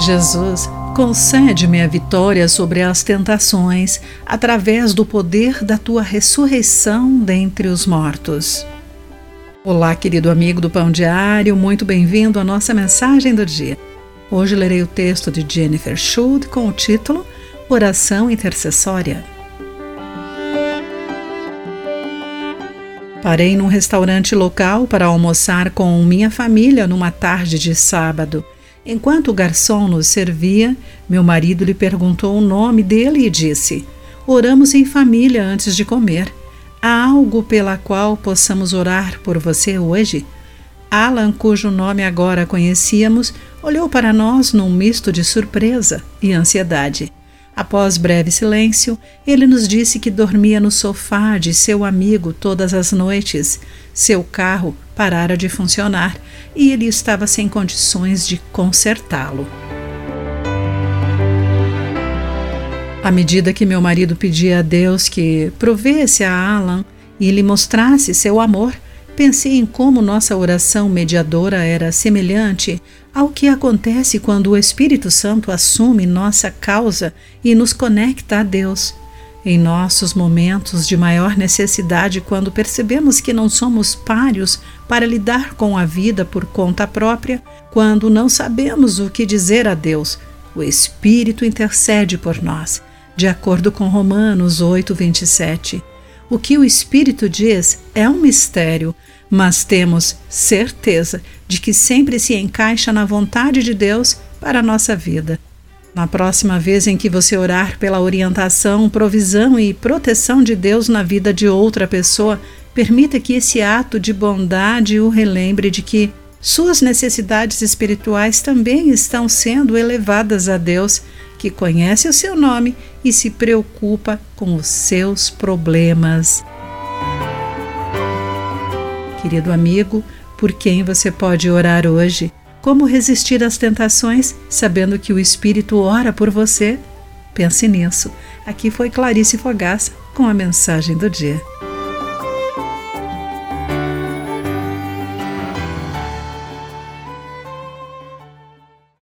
Jesus, concede-me a vitória sobre as tentações através do poder da tua ressurreição dentre os mortos. Olá, querido amigo do Pão Diário, muito bem-vindo à nossa mensagem do dia. Hoje lerei o texto de Jennifer Schuld com o título Oração Intercessória. Parei num restaurante local para almoçar com minha família numa tarde de sábado. Enquanto o garçom nos servia, meu marido lhe perguntou o nome dele e disse: Oramos em família antes de comer. Há algo pela qual possamos orar por você hoje? Alan, cujo nome agora conhecíamos, olhou para nós num misto de surpresa e ansiedade. Após breve silêncio, ele nos disse que dormia no sofá de seu amigo todas as noites. Seu carro parara de funcionar e ele estava sem condições de consertá-lo. À medida que meu marido pedia a Deus que provesse a Alan e lhe mostrasse seu amor, pensei em como nossa oração mediadora era semelhante ao que acontece quando o Espírito Santo assume nossa causa e nos conecta a Deus. Em nossos momentos de maior necessidade, quando percebemos que não somos páreos para lidar com a vida por conta própria, quando não sabemos o que dizer a Deus, o Espírito intercede por nós, de acordo com Romanos 8, 27. O que o Espírito diz é um mistério, mas temos certeza de que sempre se encaixa na vontade de Deus para a nossa vida. Na próxima vez em que você orar pela orientação, provisão e proteção de Deus na vida de outra pessoa, permita que esse ato de bondade o relembre de que suas necessidades espirituais também estão sendo elevadas a Deus, que conhece o seu nome e se preocupa com os seus problemas. Querido amigo, por quem você pode orar hoje? Como resistir às tentações sabendo que o Espírito ora por você? Pense nisso. Aqui foi Clarice Fogaça com a mensagem do dia.